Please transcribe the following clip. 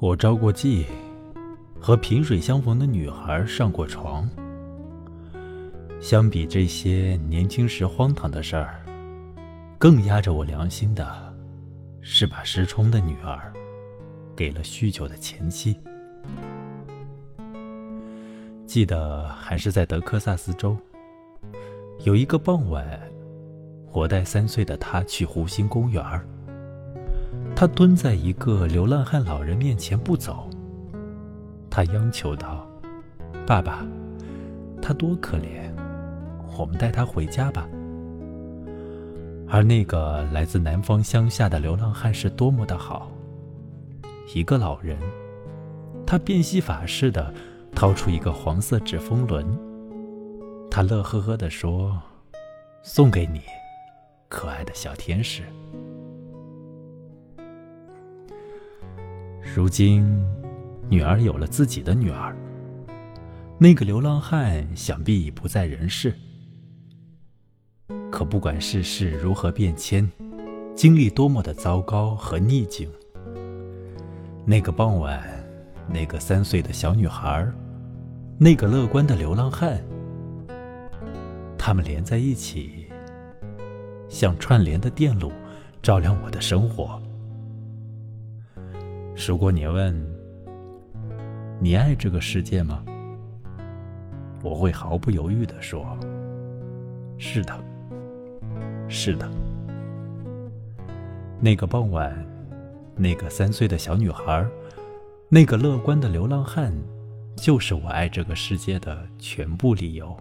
我着过妓，和萍水相逢的女孩上过床。相比这些年轻时荒唐的事儿，更压着我良心的，是把失聪的女儿给了酗酒的前妻。记得还是在德克萨斯州，有一个傍晚，我带三岁的他去湖心公园儿。他蹲在一个流浪汉老人面前不走。他央求道：“爸爸，他多可怜，我们带他回家吧。”而那个来自南方乡下的流浪汉是多么的好。一个老人，他变戏法似的掏出一个黄色纸风轮，他乐呵呵地说：“送给你，可爱的小天使。”如今，女儿有了自己的女儿。那个流浪汉想必已不在人世。可不管世事如何变迁，经历多么的糟糕和逆境，那个傍晚，那个三岁的小女孩，那个乐观的流浪汉，他们连在一起，像串联的电路，照亮我的生活。如果你问，你爱这个世界吗？我会毫不犹豫的说：是的，是的。那个傍晚，那个三岁的小女孩，那个乐观的流浪汉，就是我爱这个世界的全部理由。